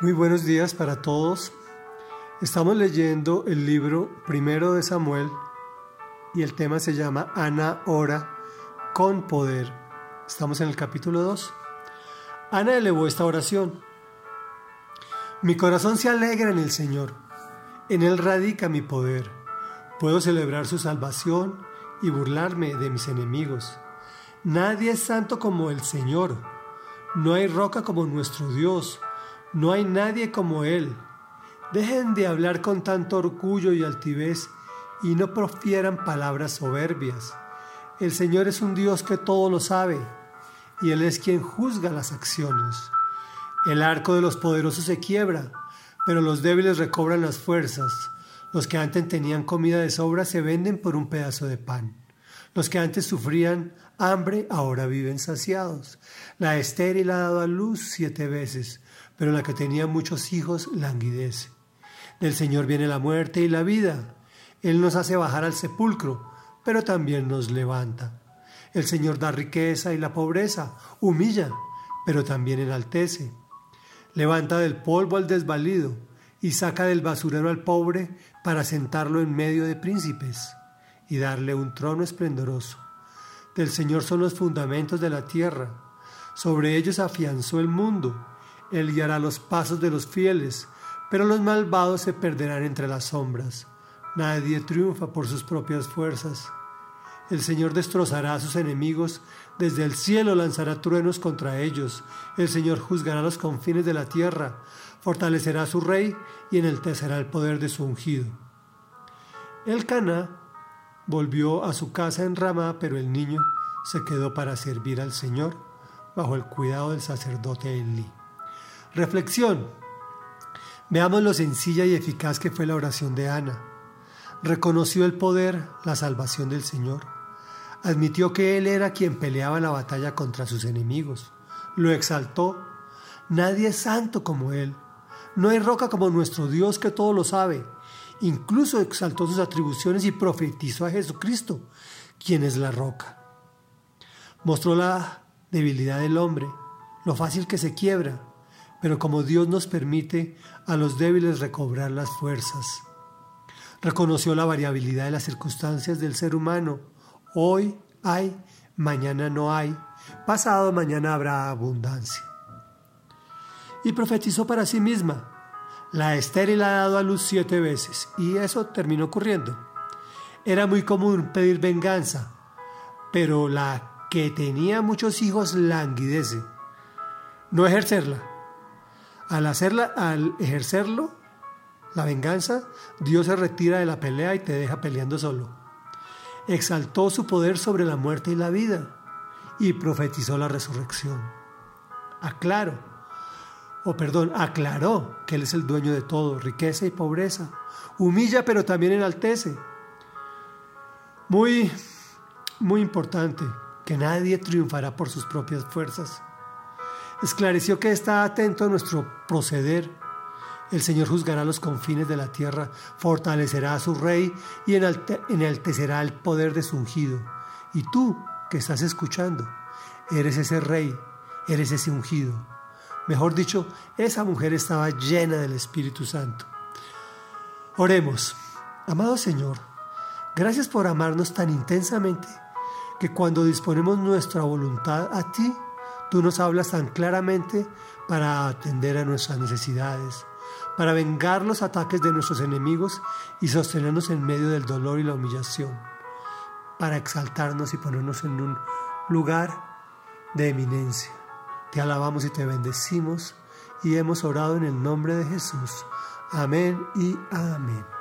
Muy buenos días para todos. Estamos leyendo el libro primero de Samuel y el tema se llama Ana ora con poder. Estamos en el capítulo 2. Ana elevó esta oración. Mi corazón se alegra en el Señor. En Él radica mi poder. Puedo celebrar su salvación y burlarme de mis enemigos. Nadie es santo como el Señor. No hay roca como nuestro Dios. No hay nadie como Él. Dejen de hablar con tanto orgullo y altivez y no profieran palabras soberbias. El Señor es un Dios que todo lo sabe y Él es quien juzga las acciones. El arco de los poderosos se quiebra, pero los débiles recobran las fuerzas. Los que antes tenían comida de sobra se venden por un pedazo de pan. Los que antes sufrían hambre ahora viven saciados. La estéril ha dado a luz siete veces, pero la que tenía muchos hijos languidece. Del Señor viene la muerte y la vida. Él nos hace bajar al sepulcro, pero también nos levanta. El Señor da riqueza y la pobreza, humilla, pero también enaltece. Levanta del polvo al desvalido y saca del basurero al pobre para sentarlo en medio de príncipes y darle un trono esplendoroso. Del Señor son los fundamentos de la tierra, sobre ellos afianzó el mundo él guiará los pasos de los fieles, pero los malvados se perderán entre las sombras. Nadie triunfa por sus propias fuerzas. El Señor destrozará a sus enemigos, desde el cielo lanzará truenos contra ellos. El Señor juzgará los confines de la tierra, fortalecerá a su rey y enaltecerá el poder de su ungido. El Caná volvió a su casa en Ramá, pero el niño se quedó para servir al Señor bajo el cuidado del sacerdote Elí. Reflexión. Veamos lo sencilla y eficaz que fue la oración de Ana. Reconoció el poder, la salvación del Señor. Admitió que Él era quien peleaba la batalla contra sus enemigos. Lo exaltó. Nadie es santo como Él. No hay roca como nuestro Dios que todo lo sabe. Incluso exaltó sus atribuciones y profetizó a Jesucristo, quien es la roca. Mostró la debilidad del hombre, lo fácil que se quiebra, pero como Dios nos permite a los débiles recobrar las fuerzas. Reconoció la variabilidad de las circunstancias del ser humano. Hoy hay, mañana no hay, pasado mañana habrá abundancia. Y profetizó para sí misma. La estéril ha dado a luz siete veces y eso terminó ocurriendo. Era muy común pedir venganza, pero la que tenía muchos hijos languidece. No ejercerla al hacerla, al ejercerlo, la venganza, Dios se retira de la pelea y te deja peleando solo. Exaltó su poder sobre la muerte y la vida y profetizó la resurrección. Aclaro, o perdón, aclaró que Él es el dueño de todo, riqueza y pobreza. Humilla pero también enaltece. Muy, muy importante, que nadie triunfará por sus propias fuerzas esclareció que está atento a nuestro proceder. El Señor juzgará los confines de la tierra, fortalecerá a su rey y enaltecerá el poder de su ungido. Y tú, que estás escuchando, eres ese rey, eres ese ungido. Mejor dicho, esa mujer estaba llena del Espíritu Santo. Oremos. Amado Señor, gracias por amarnos tan intensamente que cuando disponemos nuestra voluntad a ti, Tú nos hablas tan claramente para atender a nuestras necesidades, para vengar los ataques de nuestros enemigos y sostenernos en medio del dolor y la humillación, para exaltarnos y ponernos en un lugar de eminencia. Te alabamos y te bendecimos y hemos orado en el nombre de Jesús. Amén y amén.